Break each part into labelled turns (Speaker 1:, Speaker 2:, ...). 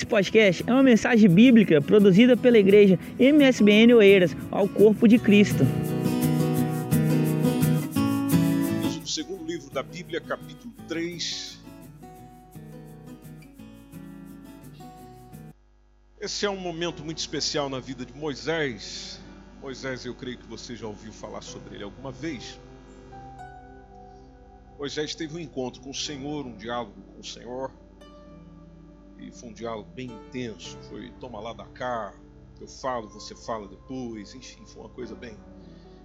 Speaker 1: Esse podcast é uma mensagem bíblica produzida pela igreja MSBN Oeiras ao Corpo de Cristo.
Speaker 2: O segundo livro da Bíblia, capítulo 3. Esse é um momento muito especial na vida de Moisés. Moisés, eu creio que você já ouviu falar sobre ele alguma vez. Moisés teve um encontro com o Senhor, um diálogo com o Senhor. E foi um diálogo bem intenso. Foi toma lá da cá, eu falo, você fala depois. Enfim, foi uma coisa bem,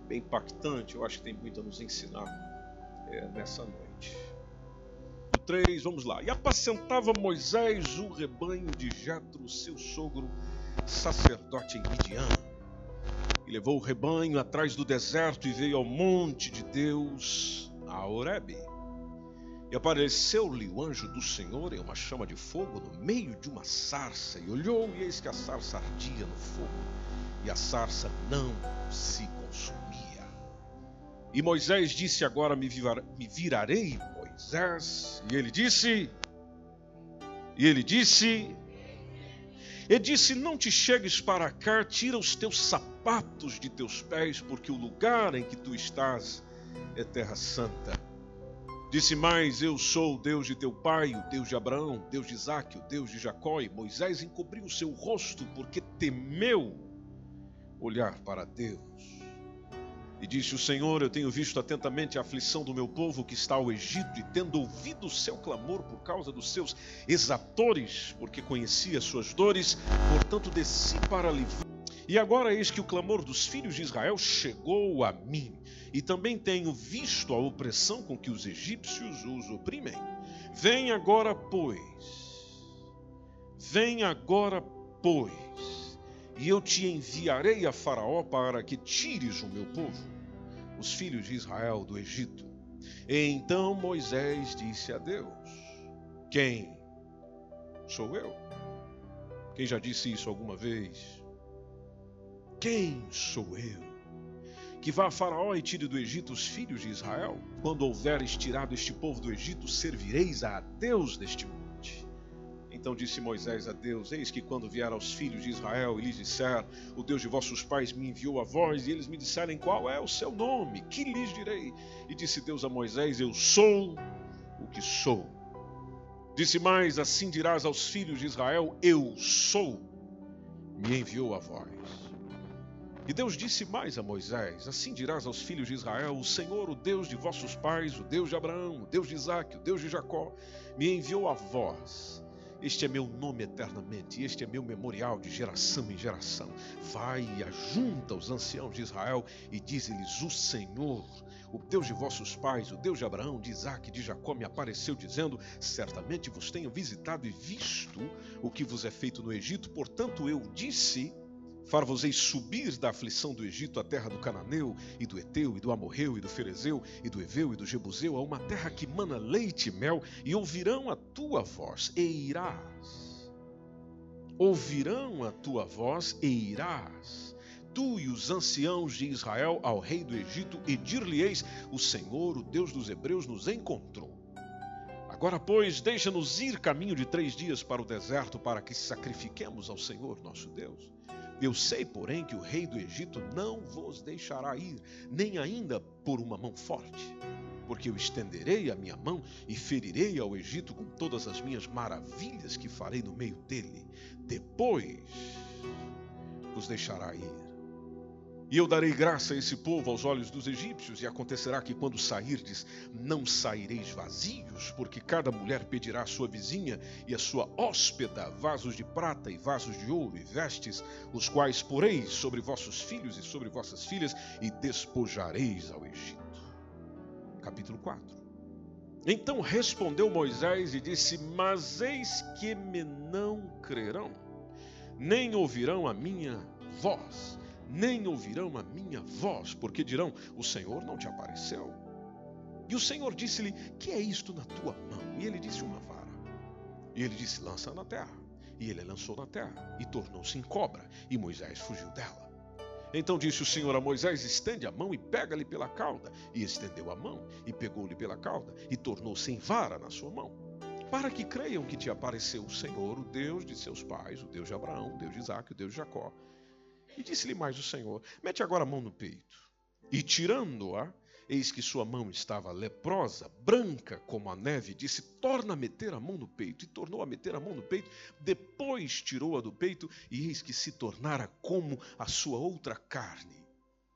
Speaker 2: bem impactante. Eu acho que tem muito a nos ensinar é, nessa noite. 3, vamos lá. E apacentava Moisés o rebanho de Jetro, seu sogro, sacerdote em Midian. E levou o rebanho atrás do deserto e veio ao monte de Deus, a Horebe. E apareceu-lhe o anjo do Senhor em uma chama de fogo no meio de uma sarça, e olhou, e eis que a sarça ardia no fogo, e a sarça não se consumia. E Moisés disse: Agora me, virarei, Moisés. E ele disse: E ele disse: e disse: Não te chegues para cá, tira os teus sapatos de teus pés, porque o lugar em que tu estás é terra santa. Disse mais: Eu sou o Deus de teu pai, o Deus de Abraão, o Deus de Isaque, o Deus de Jacó. E Moisés encobriu o seu rosto porque temeu olhar para Deus. E disse o Senhor: Eu tenho visto atentamente a aflição do meu povo que está ao Egito, e tendo ouvido o seu clamor por causa dos seus exatores, porque conhecia suas dores, portanto desci para livrar. E agora eis que o clamor dos filhos de Israel chegou a mim e também tenho visto a opressão com que os egípcios os oprimem. Vem agora, pois, vem agora, pois, e eu te enviarei a Faraó para que tires o meu povo, os filhos de Israel, do Egito. E então Moisés disse a Deus: Quem sou eu? Quem já disse isso alguma vez? Quem sou eu? que vá a Faraó e tire do Egito os filhos de Israel. Quando houveres tirado este povo do Egito, servireis a Deus deste monte. Então disse Moisés a Deus: Eis que quando vier aos filhos de Israel e lhes disser: O Deus de vossos pais me enviou a vós, e eles me disserem qual é o seu nome, que lhes direi? E disse Deus a Moisés: Eu sou o que sou. Disse mais: Assim dirás aos filhos de Israel: Eu sou, me enviou a vós. E Deus disse mais a Moisés: Assim dirás aos filhos de Israel: O Senhor, o Deus de vossos pais, o Deus de Abraão, o Deus de Isaac, o Deus de Jacó, me enviou a vós. Este é meu nome eternamente, este é meu memorial de geração em geração. Vai e ajunta os anciãos de Israel e dize-lhes: O Senhor, o Deus de vossos pais, o Deus de Abraão, de Isaac e de Jacó, me apareceu dizendo: Certamente vos tenho visitado e visto o que vos é feito no Egito, portanto eu disse Far-vos-ei subir da aflição do Egito à terra do Cananeu, e do Eteu, e do Amorreu, e do Ferezeu, e do Eveu, e do Jebuseu, a uma terra que mana leite e mel, e ouvirão a tua voz, e irás. Ouvirão a tua voz, e irás. Tu e os anciãos de Israel ao rei do Egito, e dir-lhe-eis: O Senhor, o Deus dos Hebreus, nos encontrou. Agora, pois, deixa-nos ir caminho de três dias para o deserto, para que sacrifiquemos ao Senhor nosso Deus. Eu sei, porém, que o rei do Egito não vos deixará ir, nem ainda por uma mão forte. Porque eu estenderei a minha mão e ferirei ao Egito com todas as minhas maravilhas que farei no meio dele. Depois vos deixará ir. E eu darei graça a esse povo aos olhos dos egípcios, e acontecerá que quando sairdes, não saireis vazios, porque cada mulher pedirá à sua vizinha e à sua hóspeda vasos de prata e vasos de ouro e vestes, os quais poreis sobre vossos filhos e sobre vossas filhas, e despojareis ao Egito. Capítulo 4 Então respondeu Moisés e disse: Mas eis que me não crerão, nem ouvirão a minha voz nem ouvirão a minha voz, porque dirão: O Senhor não te apareceu. E o Senhor disse-lhe: Que é isto na tua mão? E ele disse: Uma vara. E ele disse: Lança na terra. E ele lançou na terra, e tornou-se em cobra, e Moisés fugiu dela. Então disse o Senhor a Moisés: Estende a mão e pega-lhe pela cauda. E estendeu a mão, e pegou-lhe pela cauda, e tornou-se em vara na sua mão para que creiam que te apareceu o Senhor, o Deus de seus pais, o Deus de Abraão, o Deus de Isaac, o Deus de Jacó. E disse-lhe mais o Senhor: Mete agora a mão no peito. E tirando-a, eis que sua mão estava leprosa, branca como a neve, disse: Torna a meter a mão no peito. E tornou a meter a mão no peito. Depois tirou-a do peito, e eis que se tornara como a sua outra carne.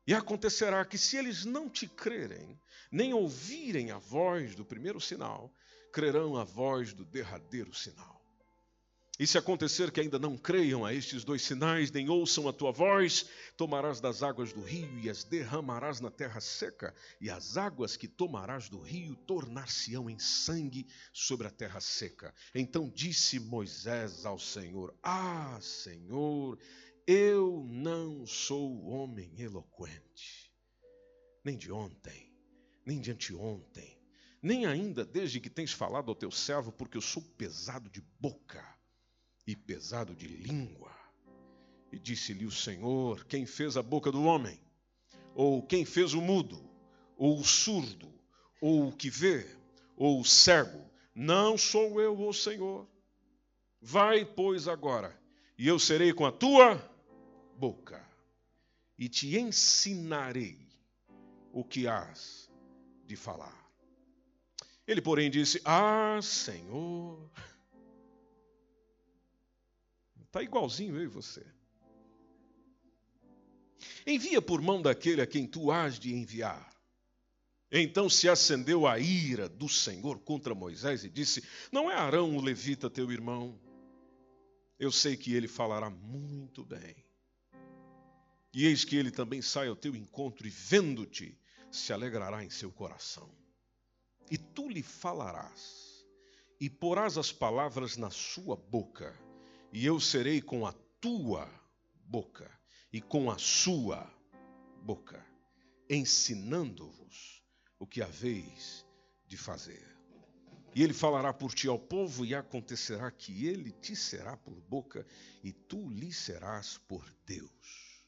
Speaker 2: E acontecerá que, se eles não te crerem, nem ouvirem a voz do primeiro sinal, crerão a voz do derradeiro sinal. E se acontecer que ainda não creiam a estes dois sinais, nem ouçam a tua voz, tomarás das águas do rio e as derramarás na terra seca, e as águas que tomarás do rio tornar-se-ão em sangue sobre a terra seca. Então disse Moisés ao Senhor: Ah, Senhor, eu não sou homem eloquente, nem de ontem, nem de anteontem, nem ainda desde que tens falado ao teu servo, porque eu sou pesado de boca e pesado de língua. E disse-lhe o Senhor: Quem fez a boca do homem? Ou quem fez o mudo? Ou o surdo? Ou o que vê? Ou o cego? Não sou eu, o Senhor. Vai, pois, agora, e eu serei com a tua boca, e te ensinarei o que hás de falar. Ele, porém, disse: Ah, Senhor, Está igualzinho eu e você. Envia por mão daquele a quem tu has de enviar. Então se acendeu a ira do Senhor contra Moisés e disse: Não é Arão o levita teu irmão? Eu sei que ele falará muito bem. E eis que ele também sai ao teu encontro e, vendo-te, se alegrará em seu coração. E tu lhe falarás, e porás as palavras na sua boca e eu serei com a tua boca e com a sua boca, ensinando-vos o que haveis de fazer. E ele falará por ti ao povo, e acontecerá que ele te será por boca, e tu lhe serás por Deus.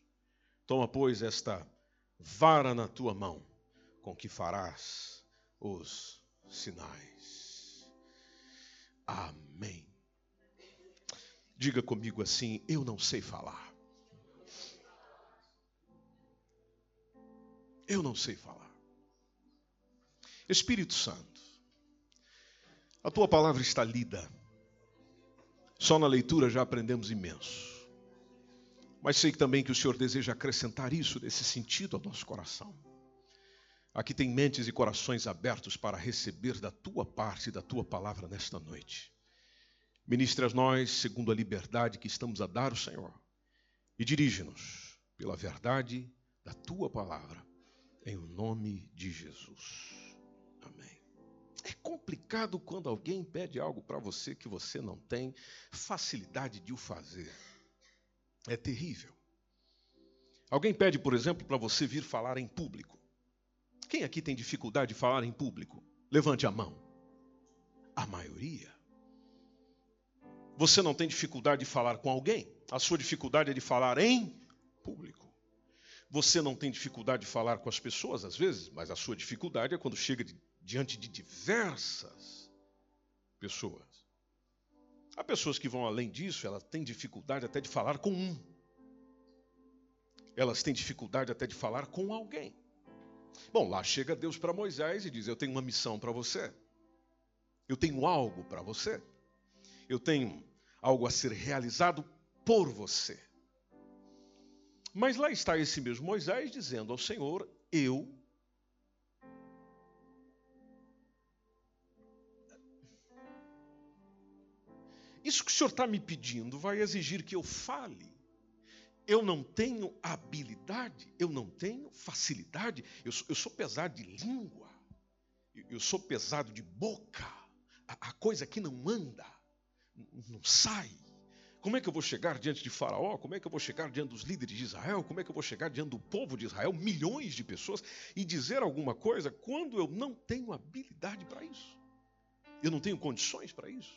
Speaker 2: Toma, pois, esta vara na tua mão, com que farás os sinais. Amém. Diga comigo assim: eu não sei falar. Eu não sei falar. Espírito Santo, a tua palavra está lida. Só na leitura já aprendemos imenso. Mas sei também que o Senhor deseja acrescentar isso nesse sentido ao nosso coração. Aqui tem mentes e corações abertos para receber da tua parte, da tua palavra nesta noite. Ministre a nós segundo a liberdade que estamos a dar ao Senhor e dirige-nos pela verdade da tua palavra, em nome de Jesus. Amém. É complicado quando alguém pede algo para você que você não tem facilidade de o fazer. É terrível. Alguém pede, por exemplo, para você vir falar em público. Quem aqui tem dificuldade de falar em público? Levante a mão. A maioria. Você não tem dificuldade de falar com alguém? A sua dificuldade é de falar em público. Você não tem dificuldade de falar com as pessoas, às vezes, mas a sua dificuldade é quando chega de, diante de diversas pessoas. Há pessoas que vão além disso, elas têm dificuldade até de falar com um. Elas têm dificuldade até de falar com alguém. Bom, lá chega Deus para Moisés e diz: Eu tenho uma missão para você. Eu tenho algo para você. Eu tenho algo a ser realizado por você. Mas lá está esse mesmo Moisés dizendo ao Senhor: Eu. Isso que o Senhor está me pedindo vai exigir que eu fale. Eu não tenho habilidade, eu não tenho facilidade, eu sou, eu sou pesado de língua, eu sou pesado de boca, a, a coisa que não anda não sai. Como é que eu vou chegar diante de Faraó? Como é que eu vou chegar diante dos líderes de Israel? Como é que eu vou chegar diante do povo de Israel, milhões de pessoas, e dizer alguma coisa quando eu não tenho habilidade para isso? Eu não tenho condições para isso?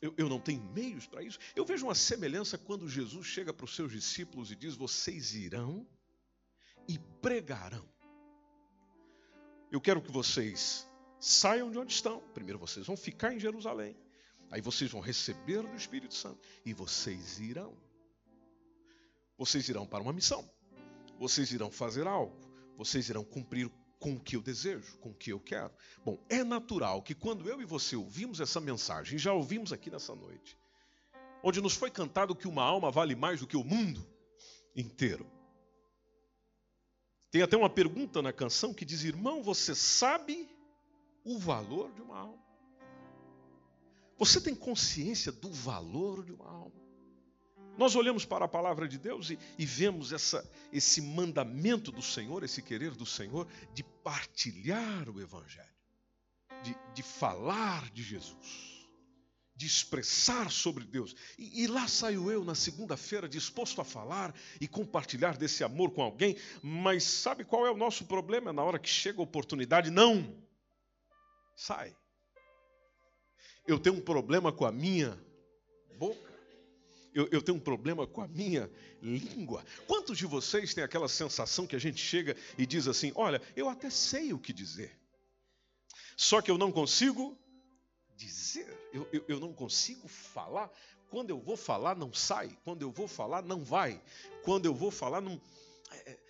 Speaker 2: Eu, eu, não tenho meios para isso? Eu vejo uma semelhança quando Jesus chega para os seus discípulos e diz: Vocês irão e pregarão. Eu quero que vocês saiam de onde estão. Primeiro vocês vão ficar em Jerusalém Aí vocês vão receber do Espírito Santo e vocês irão. Vocês irão para uma missão. Vocês irão fazer algo. Vocês irão cumprir com o que eu desejo, com o que eu quero. Bom, é natural que quando eu e você ouvimos essa mensagem, já ouvimos aqui nessa noite, onde nos foi cantado que uma alma vale mais do que o mundo inteiro. Tem até uma pergunta na canção que diz: Irmão, você sabe o valor de uma alma? Você tem consciência do valor de uma alma? Nós olhamos para a palavra de Deus e, e, vemos essa, esse mandamento do Senhor, esse querer do Senhor de partilhar o Evangelho, de, de falar de Jesus, de expressar sobre Deus. E, e lá saio eu na segunda-feira disposto a falar e compartilhar desse amor com alguém, mas sabe qual é o nosso problema na hora que chega a oportunidade? Não! Sai. Eu tenho um problema com a minha boca eu, eu, tenho um problema com a minha língua. Quantos de vocês têm aquela sensação que a gente chega e diz assim: Olha, eu até sei o que dizer, só que eu não consigo dizer, eu, eu, eu não consigo falar. Quando eu vou falar, não sai. Quando eu vou falar, não vai. Quando eu vou falar, não. É, é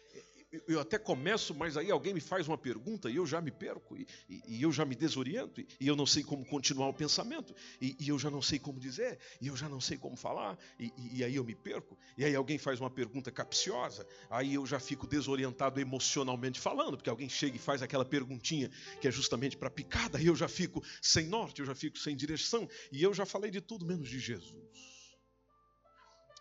Speaker 2: eu até começo, mas aí alguém me faz uma pergunta e eu já me perco, e, e, e eu já me desoriento, e, e, eu não sei como continuar o pensamento, e, eu já não sei como dizer, e eu já não sei como falar, e, aí eu me perco. E aí alguém faz uma pergunta capciosa, aí eu já fico desorientado emocionalmente falando, porque alguém chega e faz aquela perguntinha que é justamente para picada, e eu já fico sem norte, eu já fico sem direção, e eu já falei de tudo menos de Jesus.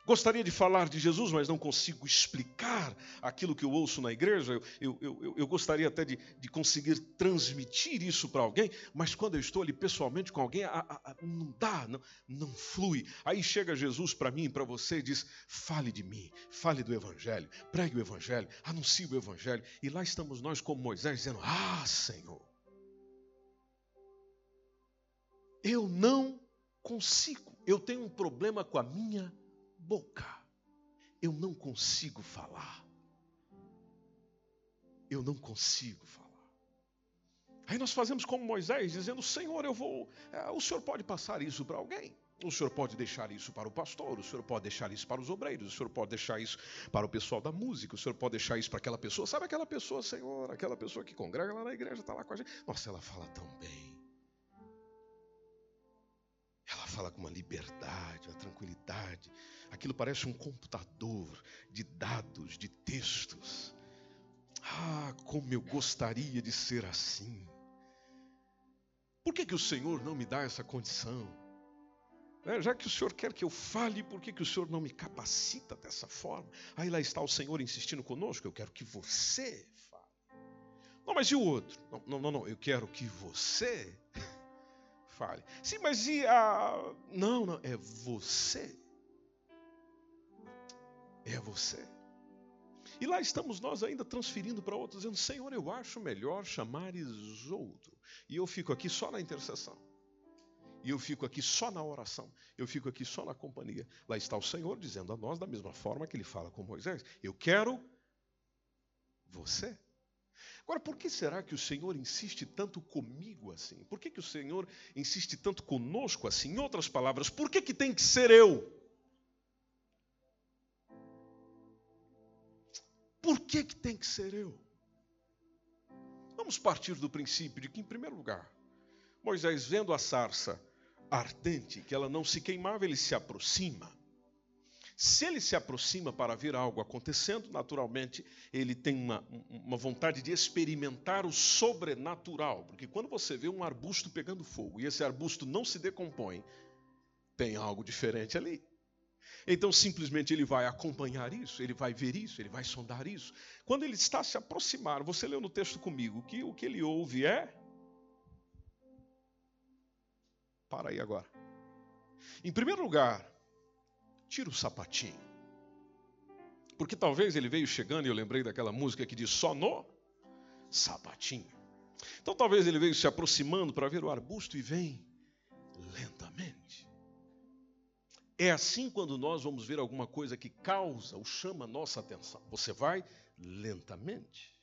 Speaker 2: Gostaria de falar de Jesus, mas não consigo explicar aquilo que eu ouço na igreja. Eu, eu, eu, eu gostaria até de, de, conseguir transmitir isso para alguém, mas quando eu estou ali pessoalmente com alguém, a, a, a, não dá, não, não flui. Aí chega Jesus para mim para você e diz: fale de mim, fale do Evangelho, pregue o Evangelho, anuncie o Evangelho. E lá estamos nós, como Moisés, dizendo: Ah, Senhor, eu não consigo, eu tenho um problema com a minha boca. Eu não consigo falar. Eu não consigo falar. Aí nós fazemos como Moisés, dizendo: Senhor, eu vou. É, o senhor pode passar isso para alguém. O senhor pode deixar isso para o pastor, o senhor pode deixar isso para os obreiros, o senhor pode deixar isso para o pessoal da música, o senhor pode deixar isso para aquela pessoa. Sabe aquela pessoa, Senhor, aquela pessoa que congrega lá na igreja, está lá com a gente. Nossa, ela fala tão bem. Fala com uma liberdade, uma tranquilidade. Aquilo parece um computador de dados, de textos. Ah, como eu gostaria de ser assim. Por que, que o Senhor não me dá essa condição? É, já que o Senhor quer que eu fale, por que, que o Senhor não me capacita dessa forma? Aí lá está o Senhor insistindo conosco, eu quero que você fale. Não, mas e o outro? Não, não, não, não. eu quero que você fale. Sim, mas e a. Não, não, é você. É você. E lá estamos nós ainda transferindo para outros, dizendo: Senhor, eu acho melhor chamares outro. E eu fico aqui só na intercessão. E eu fico aqui só na oração. Eu fico aqui só na companhia. Lá está o Senhor dizendo a nós, da mesma forma que ele fala com Moisés: Eu quero você. Agora, por que será que o Senhor insiste tanto comigo assim? Por que, que o Senhor insiste tanto conosco assim? Em outras palavras, por que, que tem que ser eu? Por que, que tem que ser eu? Vamos partir do princípio de que, em primeiro lugar, Moisés, vendo a sarça ardente, que ela não se queimava, ele se aproxima. Se ele se aproxima para ver algo acontecendo, naturalmente ele tem uma, uma vontade de experimentar o sobrenatural, porque quando você vê um arbusto pegando fogo e esse arbusto não se decompõe, tem algo diferente ali. Então, simplesmente ele vai acompanhar isso, ele vai ver isso, ele vai sondar isso. Quando ele está se aproximar, você leu no texto comigo que o que ele ouve é. Para aí agora. Em primeiro lugar, tira o sapatinho. Porque talvez ele veio chegando e eu lembrei daquela música que diz só no sapatinho. Então talvez ele veio se aproximando para ver o arbusto e vem lentamente. É assim quando nós vamos ver alguma coisa que causa ou chama a nossa atenção. Você vai lentamente.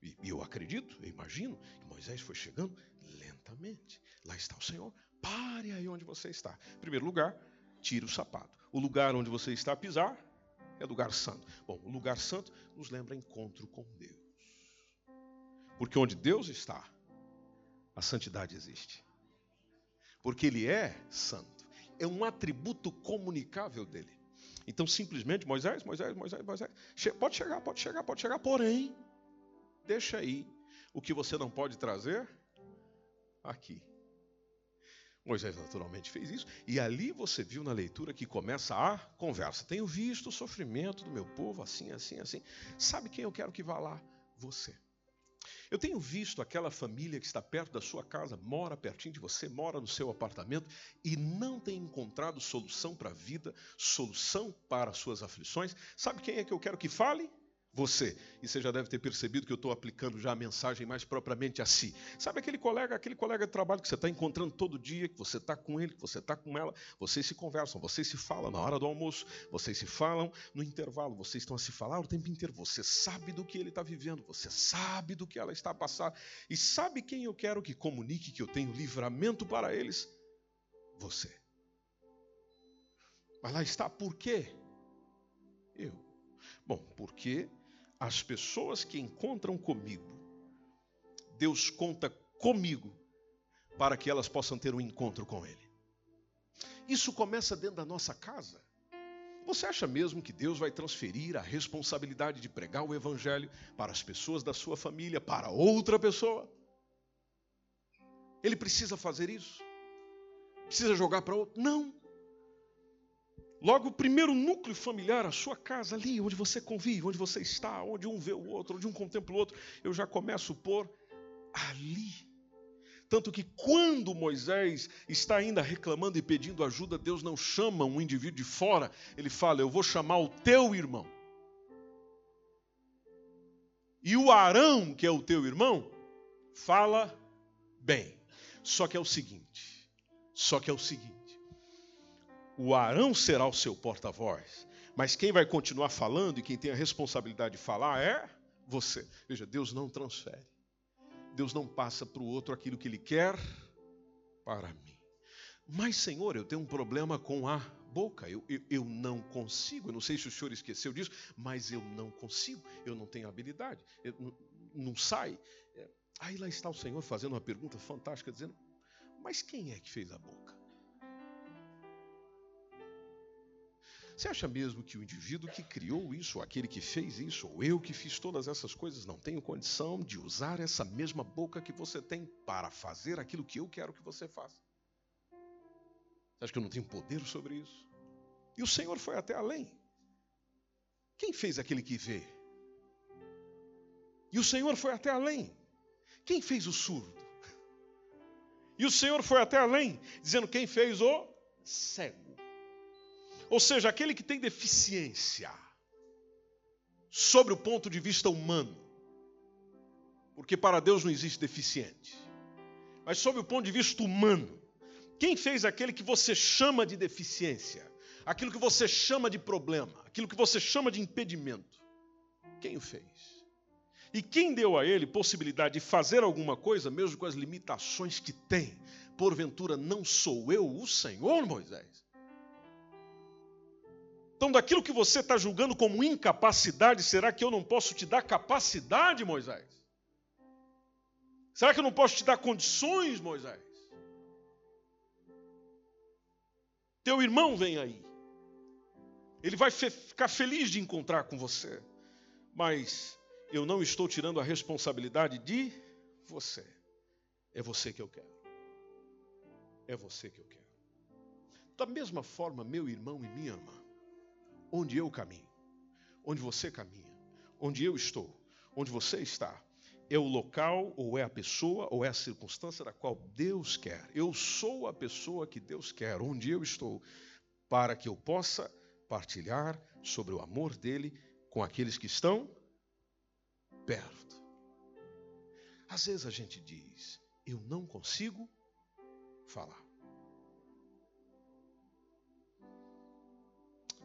Speaker 2: E eu acredito, eu imagino que Moisés foi chegando lentamente. Lá está o Senhor. Pare aí onde você está. Em primeiro lugar, tira o sapato. O lugar onde você está a pisar é lugar santo. Bom, o lugar santo nos lembra encontro com Deus. Porque onde Deus está, a santidade existe. Porque Ele é santo. É um atributo comunicável dele. Então, simplesmente, Moisés, Moisés, Moisés, Moisés, pode chegar, pode chegar, pode chegar, porém, deixa aí o que você não pode trazer aqui. Moisés naturalmente fez isso, e ali você viu na leitura que começa a conversa. Tenho visto o sofrimento do meu povo, assim, assim, assim. Sabe quem eu quero que vá lá? Você. Eu tenho visto aquela família que está perto da sua casa, mora pertinho de você, mora no seu apartamento e não tem encontrado solução para a vida, solução para as suas aflições. Sabe quem é que eu quero que fale? Você. E você já deve ter percebido que eu estou aplicando já a mensagem mais propriamente a si. Sabe aquele colega, aquele colega de trabalho que você está encontrando todo dia, que você está com ele, que você está com ela, vocês se conversam, vocês se falam na hora do almoço, vocês se falam no intervalo, vocês estão a se falar o tempo inteiro. Você sabe do que ele está vivendo, você sabe do que ela está a passar. E sabe quem eu quero que comunique que eu tenho livramento para eles? Você. Mas lá está, por quê? Eu. Bom, porque as pessoas que encontram comigo, Deus conta comigo para que elas possam ter um encontro com Ele. Isso começa dentro da nossa casa. Você acha mesmo que Deus vai transferir a responsabilidade de pregar o Evangelho para as pessoas da sua família, para outra pessoa? Ele precisa fazer isso? Precisa jogar para outro? Não. Logo, o primeiro núcleo familiar, a sua casa, ali onde você convive, onde você está, onde um vê o outro, onde um contempla o outro, eu já começo por ali. Tanto que quando Moisés está ainda reclamando e pedindo ajuda, Deus não chama um indivíduo de fora, ele fala: Eu vou chamar o teu irmão. E o Arão, que é o teu irmão, fala bem. Só que é o seguinte: só que é o seguinte o Arão será o seu porta-voz, mas quem vai continuar falando e quem tem a responsabilidade de falar é você. Veja, Deus não transfere. Deus não passa para o outro aquilo que Ele quer para mim. Mas, Senhor, eu tenho um problema com a boca. Eu, eu, eu, não consigo. Eu não sei se o Senhor esqueceu disso, mas eu não consigo. Eu não tenho habilidade. Eu, não, não sai. É, aí lá está o Senhor fazendo uma pergunta fantástica, dizendo: Mas quem é que fez a boca? Você acha mesmo que o indivíduo que criou isso, ou aquele que fez isso, ou eu que fiz todas essas coisas, não tenho condição de usar essa mesma boca que você tem para fazer aquilo que eu quero que você faça? Você acha que eu não tenho poder sobre isso? E o Senhor foi até além. Quem fez aquele que vê? E o Senhor foi até além. Quem fez o surdo? E o Senhor foi até além, dizendo quem fez o cego. Ou seja, aquele que tem deficiência sobre o ponto de vista humano. Porque para Deus não existe deficiente. Mas sobre o ponto de vista humano, quem fez aquele que você chama de deficiência? Aquilo que você chama de problema, aquilo que você chama de impedimento. Quem o fez? E quem deu a ele possibilidade de fazer alguma coisa, mesmo com as limitações que tem? Porventura não sou eu o Senhor, Moisés? Então, daquilo que você está julgando como incapacidade, será que eu não posso te dar capacidade, Moisés? Será que eu não posso te dar condições, Moisés? Teu irmão vem aí. Ele vai ficar feliz de encontrar com você. Mas eu não estou tirando a responsabilidade de você. É você que eu quero. É você que eu quero. Da mesma forma, meu irmão e minha irmã, onde eu caminho, onde você caminha, onde eu estou, onde você está, é o local, ou é a pessoa, ou é a circunstância da qual Deus quer. Eu sou a pessoa que Deus quer, onde eu estou, para que eu possa partilhar sobre o amor dele com aqueles que estão perto. Às vezes a gente diz, eu não consigo falar.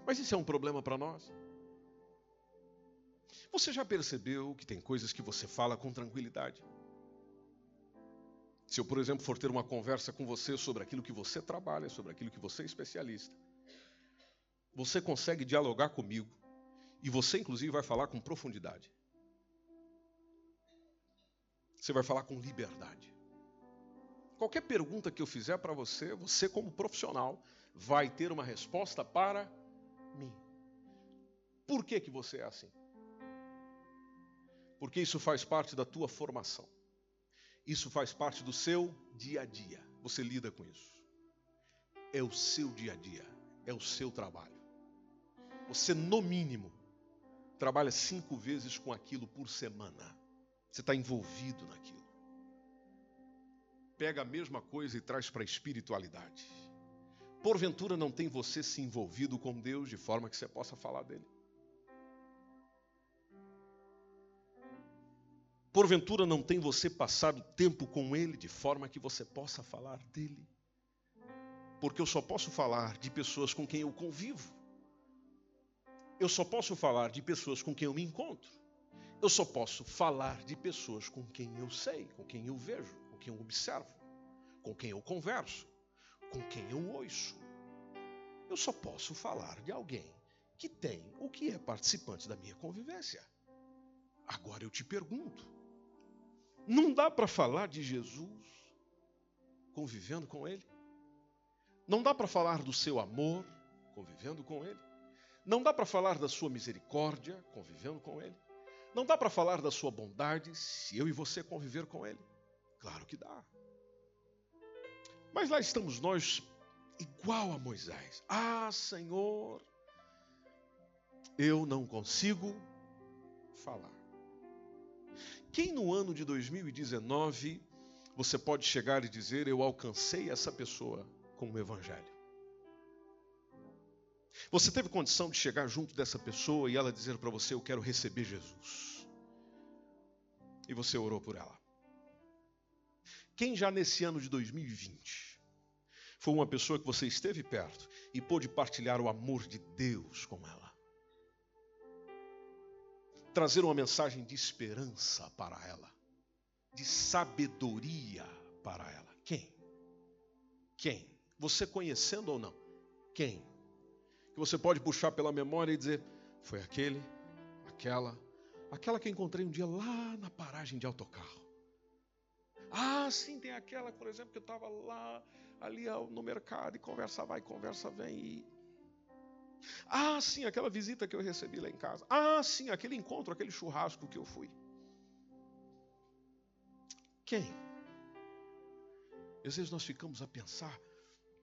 Speaker 2: Mas isso é um problema para nós. Você já percebeu que tem coisas que você fala com tranquilidade? Se eu, por exemplo, for ter uma conversa com você sobre aquilo que você trabalha, sobre aquilo que você é especialista, você consegue dialogar comigo e você, inclusive, vai falar com profundidade. Você vai falar com liberdade. Qualquer pergunta que eu fizer para você, você, como profissional, vai ter uma resposta para mim. Por que, que você é assim? Porque isso faz parte da tua formação. Isso faz parte do seu dia a dia. Você lida com isso. É o seu dia a dia. É o seu trabalho. Você, no mínimo, trabalha cinco vezes com aquilo por semana. Você está envolvido naquilo. Pega a mesma coisa e traz para a espiritualidade. Porventura não tem você se envolvido com Deus de forma que você possa falar dele. Porventura não tem você passado tempo com Ele de forma que você possa falar dele. Porque eu só posso falar de pessoas com quem eu convivo. Eu só posso falar de pessoas com quem eu me encontro. Eu só posso falar de pessoas com quem eu sei, com quem eu vejo, com quem eu observo, com quem eu converso, com quem eu ouço. Eu só posso falar de alguém que tem o que é participante da minha convivência. Agora eu te pergunto: não dá para falar de Jesus convivendo com Ele. Não dá para falar do seu amor convivendo com Ele. Não dá para falar da sua misericórdia convivendo com Ele. Não dá para falar da sua bondade se eu e você conviver com Ele. Claro que dá. Mas lá estamos nós, igual a Moisés. Ah, Senhor, eu não consigo falar. Quem no ano de 2019 você pode chegar e dizer: Eu alcancei essa pessoa com o Evangelho? Você teve condição de chegar junto dessa pessoa e ela dizer para você: Eu quero receber Jesus. E você orou por ela. Quem já nesse ano de 2020 foi uma pessoa que você esteve perto e pôde partilhar o amor de Deus com ela? trazer uma mensagem de esperança para ela, de sabedoria para ela. Quem? Quem? Você conhecendo ou não? Quem? Que você pode puxar pela memória e dizer: foi aquele, aquela, aquela que encontrei um dia lá na paragem de autocarro. Ah, sim, tem aquela, por exemplo, que eu estava lá, ali no mercado e conversa vai, conversa vem. E ah, sim, aquela visita que eu recebi lá em casa. Ah, sim, aquele encontro, aquele churrasco que eu fui. Quem? Às vezes nós ficamos a pensar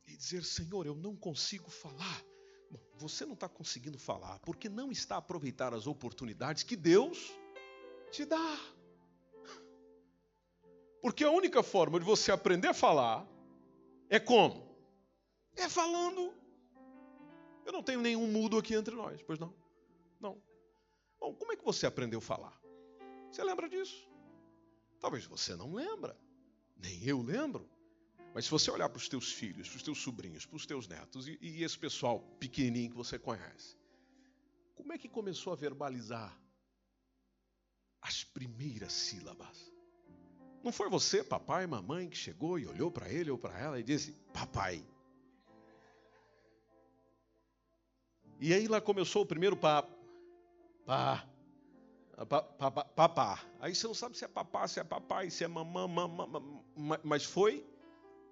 Speaker 2: e dizer: Senhor, eu não consigo falar. Bom, você não está conseguindo falar porque não está a aproveitar as oportunidades que Deus te dá. Porque a única forma de você aprender a falar é como? É falando. Eu não tenho nenhum mudo aqui entre nós, pois não? Não. Bom, como é que você aprendeu a falar? Você lembra disso? Talvez você não lembra, nem eu lembro. Mas se você olhar para os teus filhos, para os teus sobrinhos, para os teus netos e, e esse pessoal pequenininho que você conhece, como é que começou a verbalizar as primeiras sílabas? Não foi você, papai, mamãe, que chegou e olhou para ele ou para ela e disse: Papai, E aí lá começou o primeiro papo. Pá. Papá. Aí você não sabe se é papá, se é papai, se é mamã, mamã, mas foi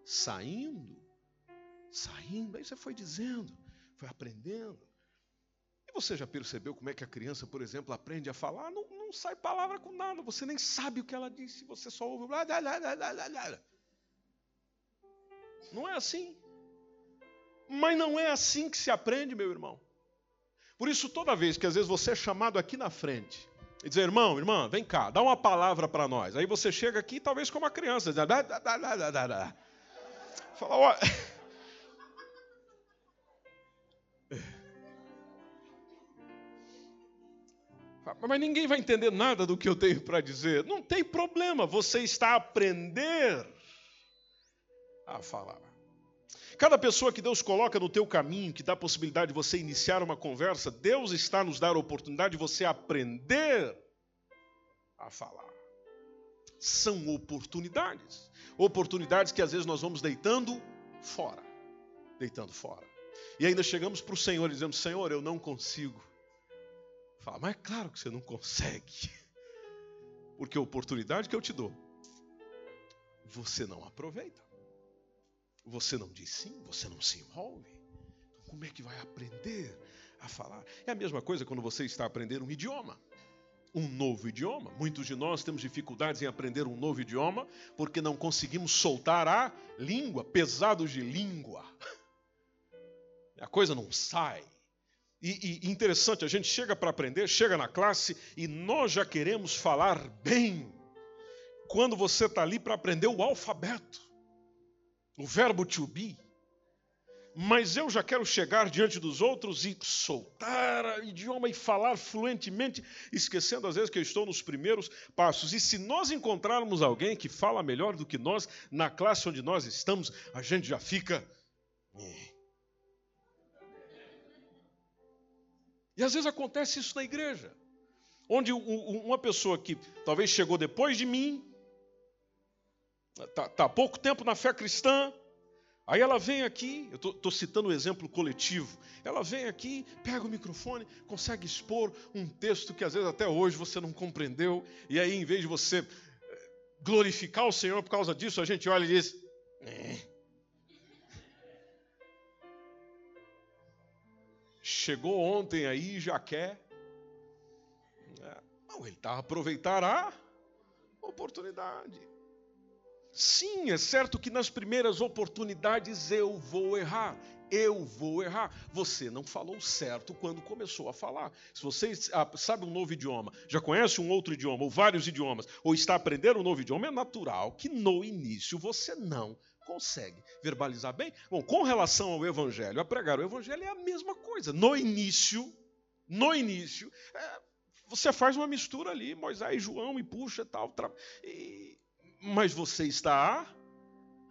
Speaker 2: saindo. Saindo. Aí você foi dizendo, foi aprendendo. E você já percebeu como é que a criança, por exemplo, aprende a falar? Não, não sai palavra com nada, você nem sabe o que ela disse, você só ouve. Não é assim. Mas não é assim que se aprende, meu irmão. Por isso, toda vez que às vezes você é chamado aqui na frente e dizer, irmão, irmã, vem cá, dá uma palavra para nós. Aí você chega aqui, talvez como uma criança, diz, fala, ó. Mas ninguém vai entender nada do que eu tenho para dizer. Não tem problema, você está a aprender a falar. Cada pessoa que Deus coloca no teu caminho, que dá a possibilidade de você iniciar uma conversa, Deus está nos dar a oportunidade de você aprender a falar. são oportunidades. Oportunidades que às vezes nós vamos deitando fora. Deitando fora. E ainda chegamos para o Senhor e dizemos: Senhor, eu não consigo. Fala, mas é claro que você não consegue. Porque a oportunidade que eu te dou, você não aproveita. Você não diz sim, você não se envolve. Então, como é que vai aprender a falar? É a mesma coisa quando você está aprendendo um idioma um novo idioma. Muitos de nós temos dificuldades em aprender um novo idioma porque não conseguimos soltar a língua, pesados de língua. A coisa não sai. E, e interessante, a gente chega para aprender, chega na classe e nós já queremos falar bem. Quando você está ali para aprender o alfabeto, o verbo to be mas eu já quero chegar diante dos outros e soltar o idioma e falar fluentemente, esquecendo às vezes que eu estou nos primeiros passos. E se nós encontrarmos alguém que fala melhor do que nós na classe onde nós estamos, a gente já fica. E às vezes acontece isso na igreja, onde uma pessoa que talvez chegou depois de mim, está tá há pouco tempo na fé cristã, Aí ela vem aqui, eu estou citando o um exemplo coletivo, ela vem aqui, pega o microfone, consegue expor um texto que às vezes até hoje você não compreendeu, e aí em vez de você eh, glorificar o Senhor por causa disso, a gente olha e diz. É. Chegou ontem aí e já quer. É, não, ele está a aproveitar a oportunidade. Sim, é certo que nas primeiras oportunidades eu vou errar. Eu vou errar. Você não falou certo quando começou a falar. Se você ah, sabe um novo idioma, já conhece um outro idioma, ou vários idiomas, ou está aprendendo um novo idioma, é natural que no início você não consegue verbalizar bem. Bom, com relação ao evangelho, a pregar o evangelho é a mesma coisa. No início, no início, é, você faz uma mistura ali, Moisés João, e puxa tal. E, mas você está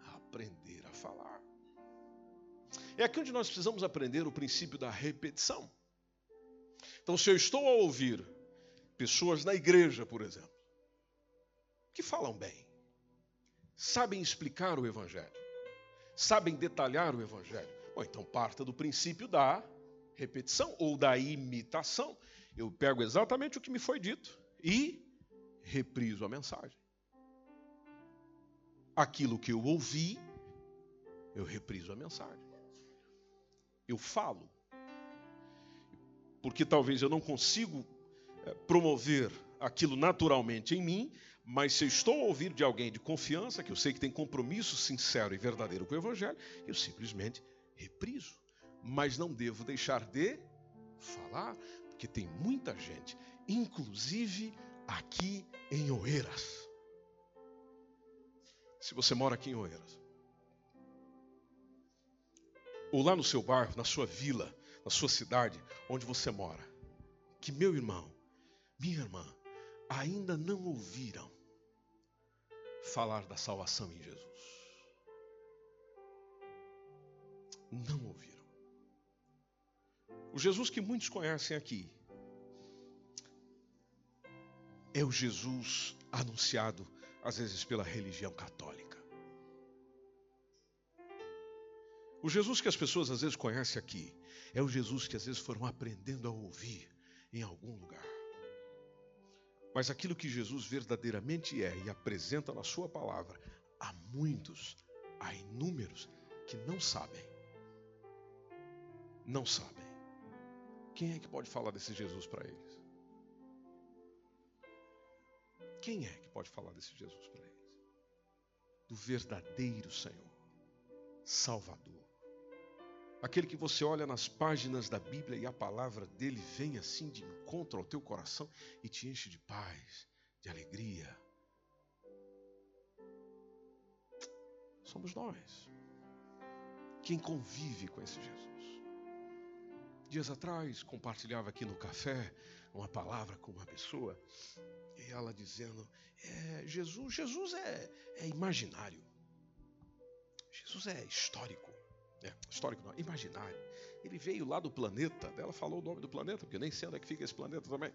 Speaker 2: a aprender a falar. É aqui onde nós precisamos aprender o princípio da repetição. Então, se eu estou a ouvir pessoas na igreja, por exemplo, que falam bem, sabem explicar o Evangelho, sabem detalhar o Evangelho, bom, então parta do princípio da repetição ou da imitação. Eu pego exatamente o que me foi dito e repriso a mensagem aquilo que eu ouvi, eu repriso a mensagem. Eu falo. Porque talvez eu não consigo eh, promover aquilo naturalmente em mim, mas se eu estou a ouvir de alguém de confiança, que eu sei que tem compromisso sincero e verdadeiro com o Evangelho, eu simplesmente repriso. Mas não devo deixar de falar, porque tem muita gente, inclusive aqui em Oeiras, se você mora aqui em Oeiras, ou lá no seu bairro, na sua vila, na sua cidade, onde você mora, que meu irmão, minha irmã, ainda não ouviram falar da salvação em Jesus. Não ouviram. O Jesus que muitos conhecem aqui é o Jesus anunciado às vezes pela religião católica. O Jesus que as pessoas às vezes conhecem aqui é o Jesus que às vezes foram aprendendo a ouvir em algum lugar. Mas aquilo que Jesus verdadeiramente é e apresenta na Sua palavra, há muitos, há inúmeros que não sabem. Não sabem. Quem é que pode falar desse Jesus para eles? Quem é que pode falar desse Jesus para eles? Do verdadeiro Senhor, Salvador. Aquele que você olha nas páginas da Bíblia e a palavra dele vem assim de encontro ao teu coração e te enche de paz, de alegria. Somos nós. Quem convive com esse Jesus. Dias atrás, compartilhava aqui no café uma palavra com uma pessoa e ela dizendo: é, Jesus, Jesus é, é imaginário. Jesus é histórico. É, histórico não, imaginário. Ele veio lá do planeta, ela falou o nome do planeta, porque nem sei onde é que fica esse planeta também.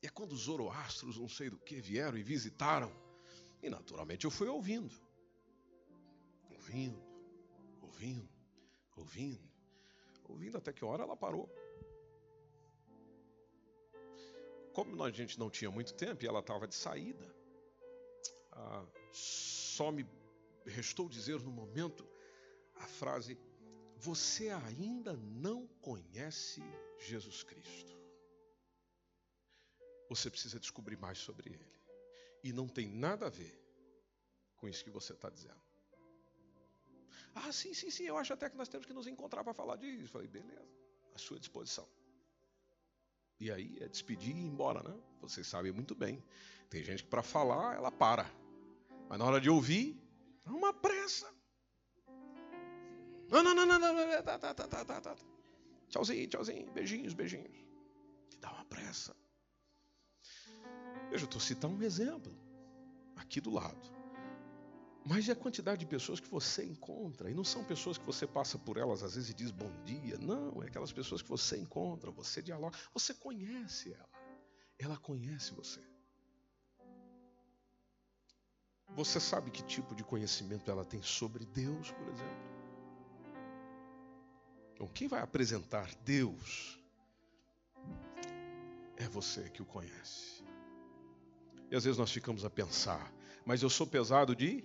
Speaker 2: E é quando os Zoroastros, não sei do que, vieram e visitaram. E naturalmente eu fui ouvindo. Ouvindo, ouvindo, ouvindo, ouvindo até que hora ela parou. Como a gente não tinha muito tempo e ela estava de saída, ah, só me restou dizer no momento a frase: Você ainda não conhece Jesus Cristo. Você precisa descobrir mais sobre Ele. E não tem nada a ver com isso que você está dizendo. Ah, sim, sim, sim, eu acho até que nós temos que nos encontrar para falar disso. Falei, beleza, à sua disposição. E aí é despedir e ir embora, né? Vocês sabem muito bem. Tem gente que para falar ela para. Mas na hora de ouvir, uma pressa. Não, não, não, não, não, tá, tá, tá, tá, tá, tá. Tchauzinho, tchauzinho, beijinhos, beijinhos. Que dá uma pressa. Eu já estou citando um exemplo aqui do lado. Mas é a quantidade de pessoas que você encontra. E não são pessoas que você passa por elas às vezes e diz bom dia. Não, é aquelas pessoas que você encontra, você dialoga. Você conhece ela. Ela conhece você. Você sabe que tipo de conhecimento ela tem sobre Deus, por exemplo? Então, quem vai apresentar Deus é você que o conhece. E às vezes nós ficamos a pensar, mas eu sou pesado de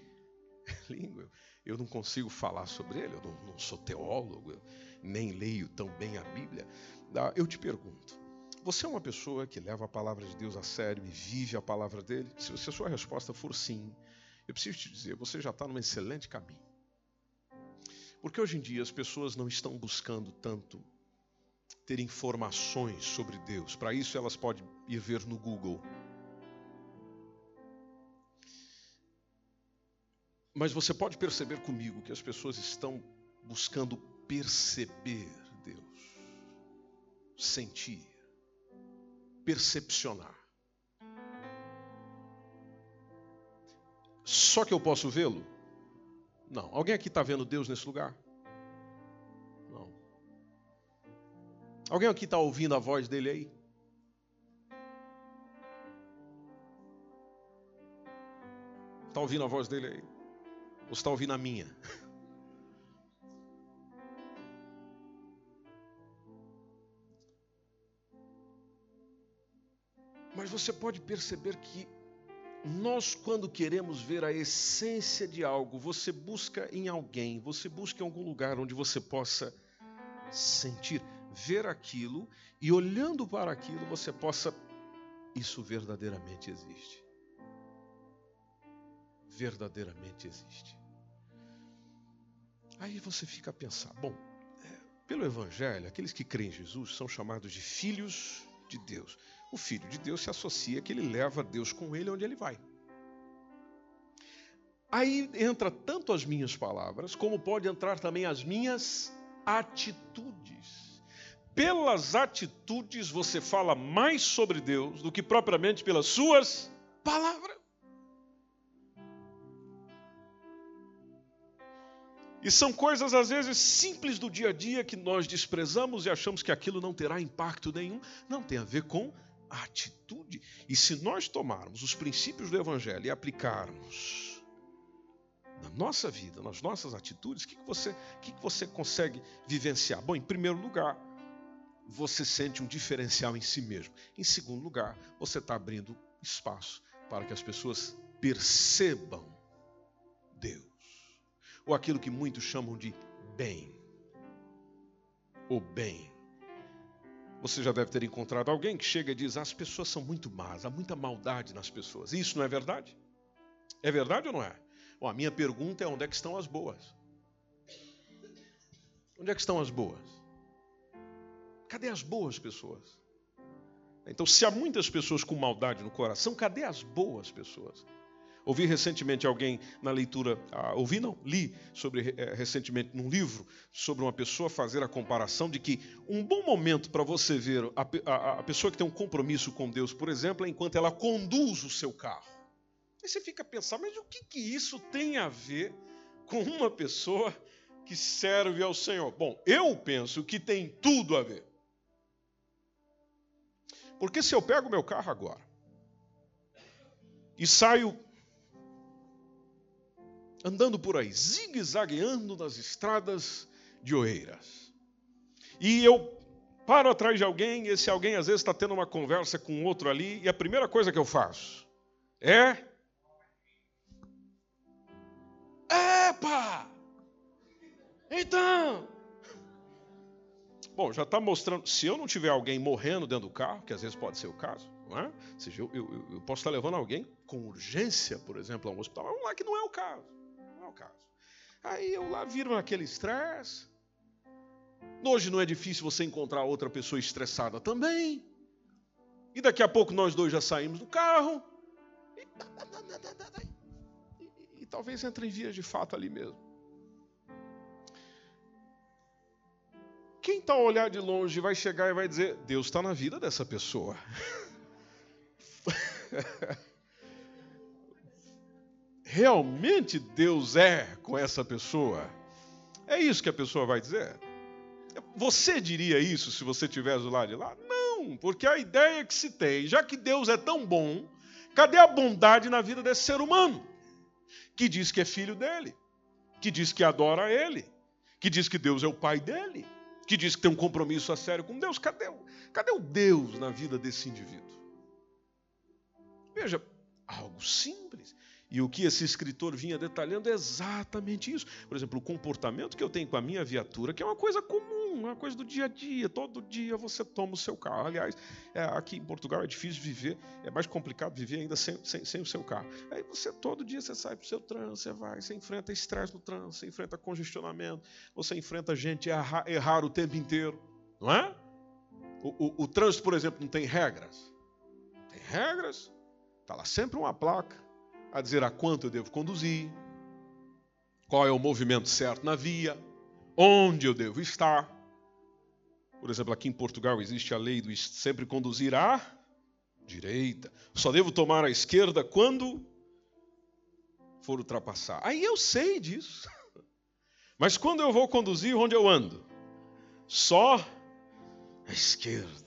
Speaker 2: língua. Eu não consigo falar sobre ele, eu não, não sou teólogo, nem leio tão bem a Bíblia. Ah, eu te pergunto, você é uma pessoa que leva a palavra de Deus a sério e vive a palavra dele? Se a sua resposta for sim, eu preciso te dizer, você já está num excelente caminho. Porque hoje em dia as pessoas não estão buscando tanto ter informações sobre Deus. Para isso elas podem ir ver no Google Mas você pode perceber comigo que as pessoas estão buscando perceber Deus, sentir, percepcionar. Só que eu posso vê-lo? Não. Alguém aqui está vendo Deus nesse lugar? Não. Alguém aqui está ouvindo a voz dele aí? Está ouvindo a voz dele aí? Ou está ouvindo a minha? Mas você pode perceber que nós, quando queremos ver a essência de algo, você busca em alguém, você busca em algum lugar onde você possa sentir, ver aquilo e olhando para aquilo você possa. Isso verdadeiramente existe verdadeiramente existe. Aí você fica a pensar: bom, é, pelo Evangelho, aqueles que creem em Jesus são chamados de filhos de Deus. O filho de Deus se associa que ele leva Deus com ele onde ele vai. Aí entra tanto as minhas palavras, como pode entrar também as minhas atitudes. Pelas atitudes você fala mais sobre Deus do que propriamente pelas suas palavras. E são coisas, às vezes, simples do dia a dia que nós desprezamos e achamos que aquilo não terá impacto nenhum. Não tem a ver com atitude. E se nós tomarmos os princípios do Evangelho e aplicarmos na nossa vida, nas nossas atitudes, o que, que, você, que, que você consegue vivenciar? Bom, em primeiro lugar, você sente um diferencial em si mesmo. Em segundo lugar, você está abrindo espaço para que as pessoas percebam Deus ou aquilo que muitos chamam de bem. O bem. Você já deve ter encontrado alguém que chega e diz: as pessoas são muito más, há muita maldade nas pessoas. Isso não é verdade? É verdade ou não é? Bom, a minha pergunta é: onde é que estão as boas? Onde é que estão as boas? Cadê as boas pessoas? Então, se há muitas pessoas com maldade no coração, cadê as boas pessoas? Ouvi recentemente alguém na leitura, ah, ouvi não, li sobre eh, recentemente num livro sobre uma pessoa fazer a comparação de que um bom momento para você ver a, a, a, pessoa que tem um compromisso com Deus, por exemplo, é enquanto ela conduz o seu carro. Aí você fica a pensar, mas o que, que isso tem a ver com uma pessoa que serve ao Senhor? Bom, eu penso que tem tudo a ver. Porque se eu pego meu carro agora e saio andando por aí, zigue-zagueando nas estradas de Oeiras, e eu paro atrás de alguém, esse alguém às vezes está tendo uma conversa com outro ali, e a primeira coisa que eu faço é. Epa! Então! Bom, já está mostrando. Se eu não tiver alguém morrendo dentro do carro, que às vezes pode ser o caso, não é? Ou seja, eu, eu, eu posso estar levando alguém com urgência, por exemplo, a um hospital. Vamos lá, que não é o caso. Caso. Aí eu lá viro naquele estresse. Hoje não é difícil você encontrar outra pessoa estressada também. E daqui a pouco nós dois já saímos do carro. E, e, e talvez entre em vias de fato ali mesmo. Quem está a olhar de longe vai chegar e vai dizer: Deus está na vida dessa pessoa. Realmente Deus é com essa pessoa? É isso que a pessoa vai dizer? Você diria isso se você estivesse do lado de lá? Não, porque a ideia que se tem, já que Deus é tão bom, cadê a bondade na vida desse ser humano? Que diz que é filho dele, que diz que adora ele, que diz que Deus é o pai dele que diz que tem um compromisso a sério com Deus. Cadê, cadê o Deus na vida desse indivíduo? Veja, algo simples. E o que esse escritor vinha detalhando é exatamente isso. Por exemplo, o comportamento que eu tenho com a minha viatura, que é uma coisa comum, uma coisa do dia a dia. Todo dia você toma o seu carro. Aliás, é, aqui em Portugal é difícil viver, é mais complicado viver ainda sem, sem, sem o seu carro. Aí você, todo dia, você sai para o seu trânsito, você vai, você enfrenta estresse no trânsito, você enfrenta congestionamento, você enfrenta gente errar, o tempo inteiro. Não é? O, o, o trânsito, por exemplo, não tem regras. Tem regras, está lá sempre uma placa a dizer a quanto eu devo conduzir, qual é o movimento certo na via, onde eu devo estar. Por exemplo, aqui em Portugal existe a lei do sempre conduzir à direita. Só devo tomar à esquerda quando for ultrapassar. Aí eu sei disso. Mas quando eu vou conduzir, onde eu ando? Só à esquerda.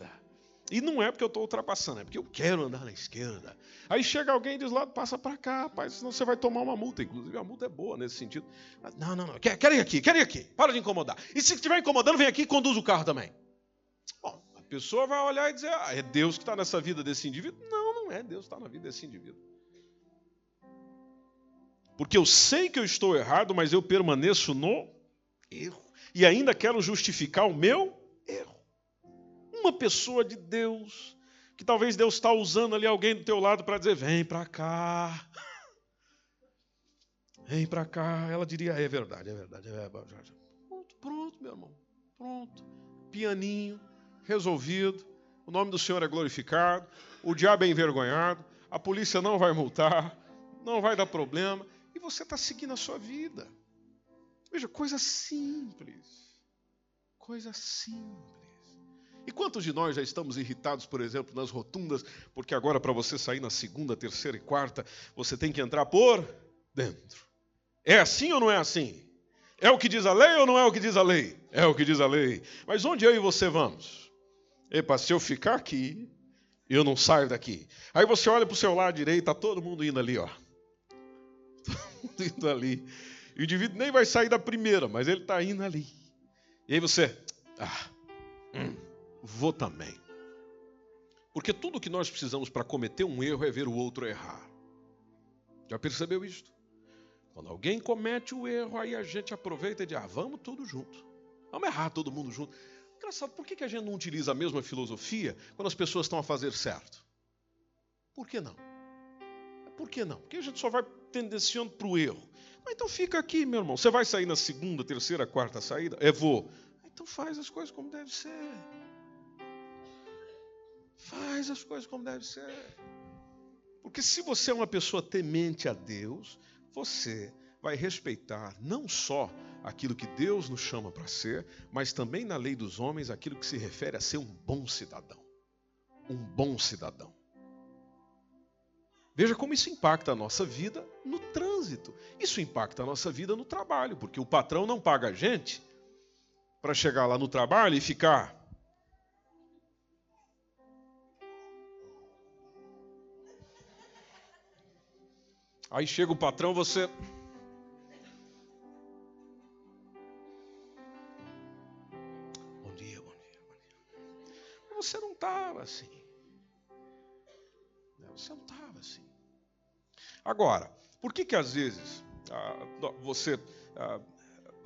Speaker 2: E não é porque eu estou ultrapassando, é porque eu quero andar na esquerda. Aí chega alguém diz lá, passa para cá, rapaz, senão você vai tomar uma multa. Inclusive, a multa é boa nesse sentido. Não, não, não, querem aqui, querem aqui, para de incomodar. E se estiver incomodando, vem aqui e conduz o carro também. Bom, a pessoa vai olhar e dizer, ah, é Deus que está nessa vida desse indivíduo? Não, não é Deus que está na vida desse indivíduo. Porque eu sei que eu estou errado, mas eu permaneço no erro. E ainda quero justificar o meu uma pessoa de Deus, que talvez Deus está usando ali alguém do teu lado para dizer: vem para cá. Vem para cá. Ela diria: é verdade, é verdade. É verdade. Pronto, pronto, meu irmão. Pronto. Pianinho, resolvido. O nome do Senhor é glorificado. O diabo é envergonhado. A polícia não vai multar. Não vai dar problema. E você está seguindo a sua vida. Veja, coisa simples. Coisa simples. E quantos de nós já estamos irritados, por exemplo, nas rotundas, porque agora para você sair na segunda, terceira e quarta, você tem que entrar por dentro. É assim ou não é assim? É o que diz a lei ou não é o que diz a lei? É o que diz a lei. Mas onde eu e você vamos? Epa, se eu ficar aqui, eu não saio daqui. Aí você olha para o seu lado direito, está todo mundo indo ali, ó. Todo mundo indo ali. O indivíduo nem vai sair da primeira, mas ele está indo ali. E aí você, ah, hum, vou também. Porque tudo que nós precisamos para cometer um erro é ver o outro errar. Já percebeu isto? Quando alguém comete o erro, aí a gente aproveita e diz: ah, vamos tudo junto. Vamos errar todo mundo junto. Engraçado, por que a gente não utiliza a mesma filosofia quando as pessoas estão a fazer certo? Por que não? Por que não? Porque a gente só vai tendenciando para o erro. Mas então fica aqui, meu irmão. Você vai sair na segunda, terceira, quarta saída? É vou. Então faz as coisas como deve ser. Faz as coisas como deve ser. Porque se você é uma pessoa temente a Deus, você vai respeitar não só aquilo que Deus nos chama para ser, mas também na lei dos homens aquilo que se refere a ser um bom cidadão. Um bom cidadão. Veja como isso impacta a nossa vida no trânsito. Isso impacta a nossa vida no trabalho, porque o patrão não paga a gente para chegar lá no trabalho e ficar Aí chega o patrão, você. Bom dia, bom dia, bom dia. Você não estava assim. Você não estava assim. Agora, por que que às vezes ah, você, ah,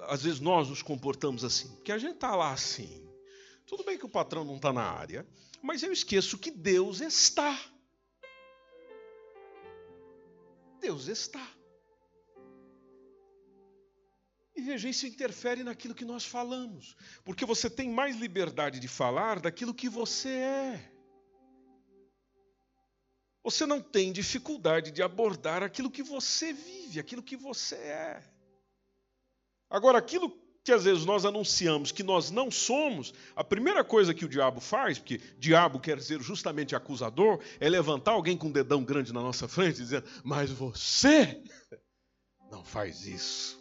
Speaker 2: às vezes nós nos comportamos assim? Porque a gente está lá assim. Tudo bem que o patrão não está na área, mas eu esqueço que Deus está. Deus está. E veja, isso interfere naquilo que nós falamos, porque você tem mais liberdade de falar daquilo que você é. Você não tem dificuldade de abordar aquilo que você vive, aquilo que você é. Agora, aquilo que às vezes nós anunciamos que nós não somos, a primeira coisa que o diabo faz, porque diabo quer dizer justamente acusador, é levantar alguém com um dedão grande na nossa frente dizer: Mas você não faz isso.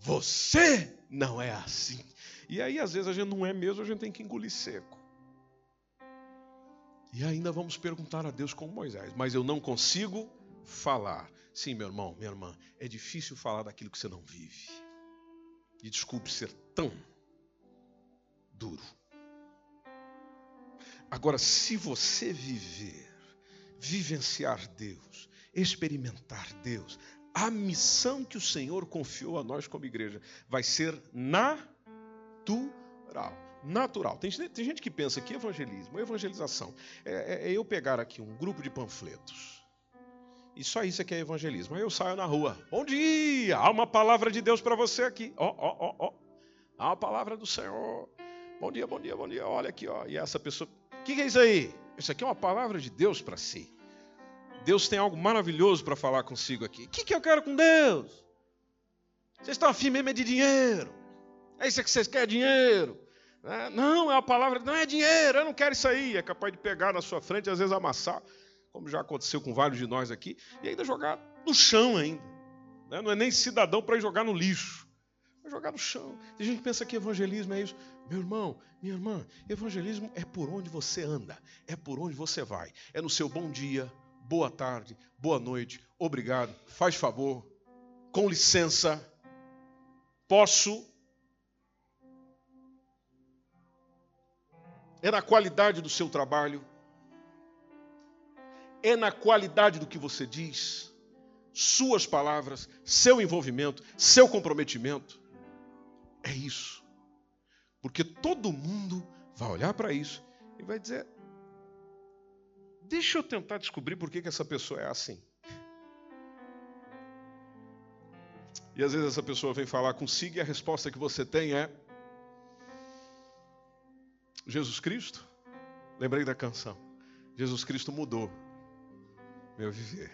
Speaker 2: Você não é assim. E aí, às vezes, a gente não é mesmo, a gente tem que engolir seco. E ainda vamos perguntar a Deus como Moisés, mas eu não consigo falar. Sim, meu irmão, minha irmã, é difícil falar daquilo que você não vive. E desculpe ser tão duro. Agora, se você viver, vivenciar Deus, experimentar Deus, a missão que o Senhor confiou a nós como igreja vai ser natural. Natural. Tem, tem gente que pensa que evangelismo, evangelização, é, é, é eu pegar aqui um grupo de panfletos e só isso é que é evangelismo. Eu saio na rua. Bom dia! Há uma palavra de Deus para você aqui. Ó, ó, ó, ó. Há uma palavra do Senhor. Bom dia, bom dia, bom dia. Olha aqui, ó. E essa pessoa. O que, que é isso aí? Isso aqui é uma palavra de Deus para si. Deus tem algo maravilhoso para falar consigo aqui. O que, que eu quero com Deus? Vocês estão afim mesmo é de dinheiro. É isso que vocês querem, dinheiro. É, não, é uma palavra, não é dinheiro, eu não quero isso aí. É capaz de pegar na sua frente e às vezes amassar como já aconteceu com vários de nós aqui, e ainda jogar no chão ainda. Né? Não é nem cidadão para jogar no lixo. Jogar no chão. Tem gente que pensa que evangelismo é isso. Meu irmão, minha irmã, evangelismo é por onde você anda, é por onde você vai. É no seu bom dia, boa tarde, boa noite, obrigado, faz favor, com licença, posso. É na qualidade do seu trabalho, é na qualidade do que você diz, suas palavras, seu envolvimento, seu comprometimento. É isso. Porque todo mundo vai olhar para isso e vai dizer: deixa eu tentar descobrir por que, que essa pessoa é assim. E às vezes essa pessoa vem falar consigo e a resposta que você tem é: Jesus Cristo. Lembrei da canção. Jesus Cristo mudou meu viver.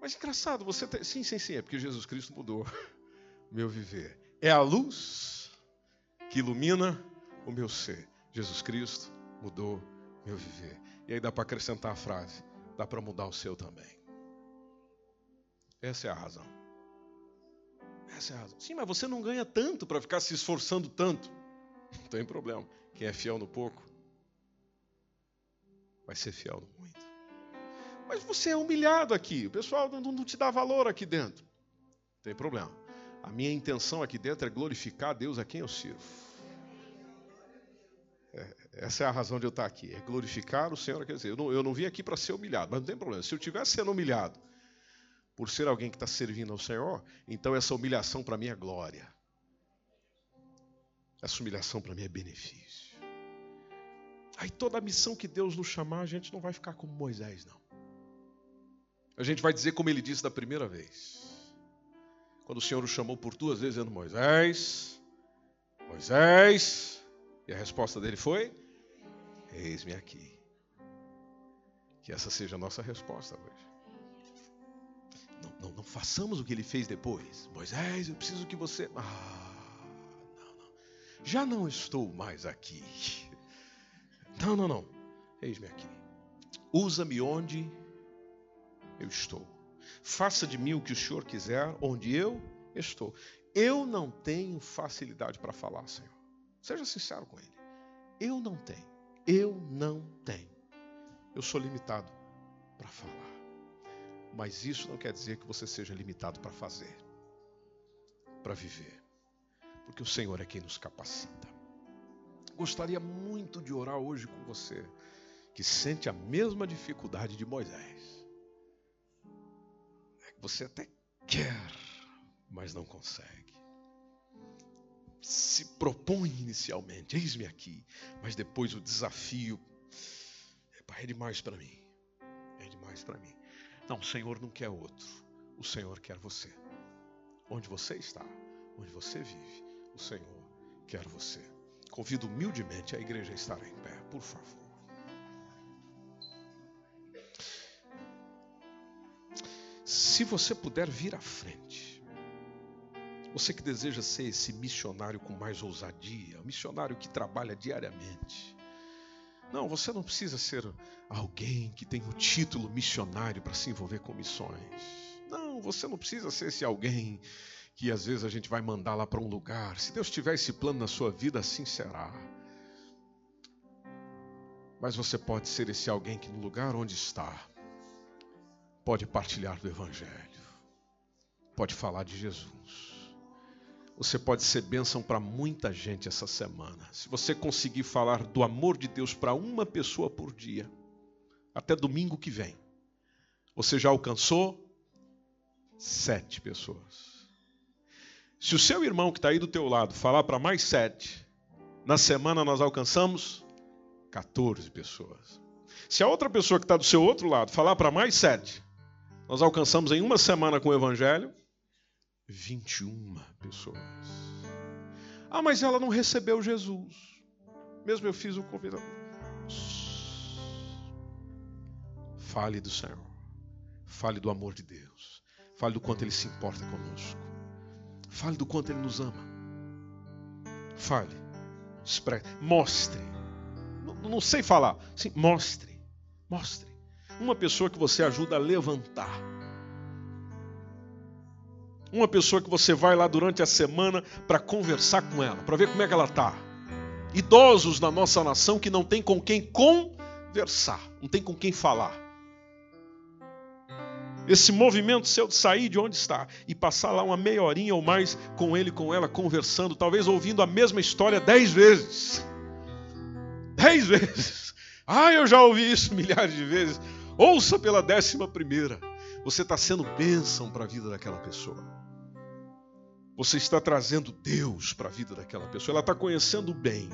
Speaker 2: Mas engraçado, você tem... sim, sim, sim, é porque Jesus Cristo mudou meu viver. É a luz que ilumina o meu ser. Jesus Cristo mudou meu viver. E aí dá para acrescentar a frase: dá para mudar o seu também. Essa é a razão. Essa é a razão. Sim, mas você não ganha tanto para ficar se esforçando tanto. Não tem problema. Quem é fiel no pouco vai ser fiel no muito. Mas você é humilhado aqui. O pessoal não, não te dá valor aqui dentro. Não tem problema. A minha intenção aqui dentro é glorificar Deus a quem eu sirvo. É, essa é a razão de eu estar aqui. É glorificar o Senhor. Quer dizer, eu não, eu não vim aqui para ser humilhado, mas não tem problema. Se eu estivesse sendo humilhado por ser alguém que está servindo ao Senhor, então essa humilhação para mim é glória. Essa humilhação para mim é benefício. Aí toda a missão que Deus nos chamar, a gente não vai ficar como Moisés, não. A gente vai dizer como ele disse da primeira vez. Quando o Senhor o chamou por duas vezes, dizendo: Moisés, Moisés. E a resposta dele foi: Eis-me aqui. Que essa seja a nossa resposta hoje. Não, não, não, façamos o que ele fez depois. Moisés, eu preciso que você. Ah, não, não. Já não estou mais aqui. Não, não, não. Eis-me aqui. Usa-me onde eu estou. Faça de mim o que o Senhor quiser, onde eu estou. Eu não tenho facilidade para falar, Senhor. Seja sincero com Ele. Eu não tenho. Eu não tenho. Eu sou limitado para falar. Mas isso não quer dizer que você seja limitado para fazer, para viver, porque o Senhor é quem nos capacita. Gostaria muito de orar hoje com você, que sente a mesma dificuldade de Moisés. É você até quer, mas não consegue. Se propõe inicialmente, eis-me aqui, mas depois o desafio é demais para mim. É demais para mim. Não, o Senhor não quer outro. O Senhor quer você. Onde você está, onde você vive, o Senhor quer você. Convido humildemente a igreja a estar em pé, por favor. Se você puder vir à frente, você que deseja ser esse missionário com mais ousadia, um missionário que trabalha diariamente, não, você não precisa ser alguém que tem o título missionário para se envolver com missões. Não, você não precisa ser esse alguém que às vezes a gente vai mandar lá para um lugar. Se Deus tiver esse plano na sua vida, assim será. Mas você pode ser esse alguém que no lugar onde está, pode partilhar do Evangelho, pode falar de Jesus você pode ser bênção para muita gente essa semana. Se você conseguir falar do amor de Deus para uma pessoa por dia, até domingo que vem, você já alcançou sete pessoas. Se o seu irmão que está aí do teu lado falar para mais sete, na semana nós alcançamos 14 pessoas. Se a outra pessoa que está do seu outro lado falar para mais sete, nós alcançamos em uma semana com o Evangelho 21 pessoas. Ah, mas ela não recebeu Jesus. Mesmo eu fiz o convite. Fale do Senhor. Fale do amor de Deus. Fale do quanto Ele se importa conosco. Fale do quanto Ele nos ama. Fale. Mostre. Não, não sei falar. Sim, mostre. Mostre. Uma pessoa que você ajuda a levantar uma pessoa que você vai lá durante a semana para conversar com ela, para ver como é que ela está. Idosos na nossa nação que não tem com quem conversar, não tem com quem falar. Esse movimento seu de sair de onde está e passar lá uma meia horinha ou mais com ele, com ela, conversando, talvez ouvindo a mesma história dez vezes. Dez vezes. Ah, eu já ouvi isso milhares de vezes. Ouça pela décima primeira. Você está sendo bênção para a vida daquela pessoa. Você está trazendo Deus para a vida daquela pessoa. Ela está conhecendo o bem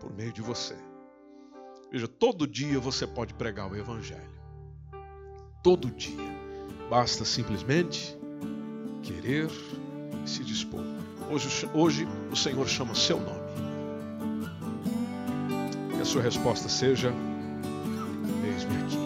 Speaker 2: por meio de você. Veja, todo dia você pode pregar o Evangelho. Todo dia. Basta simplesmente querer e se dispor. Hoje, hoje o Senhor chama seu nome. Que a sua resposta seja: Eis-me aqui.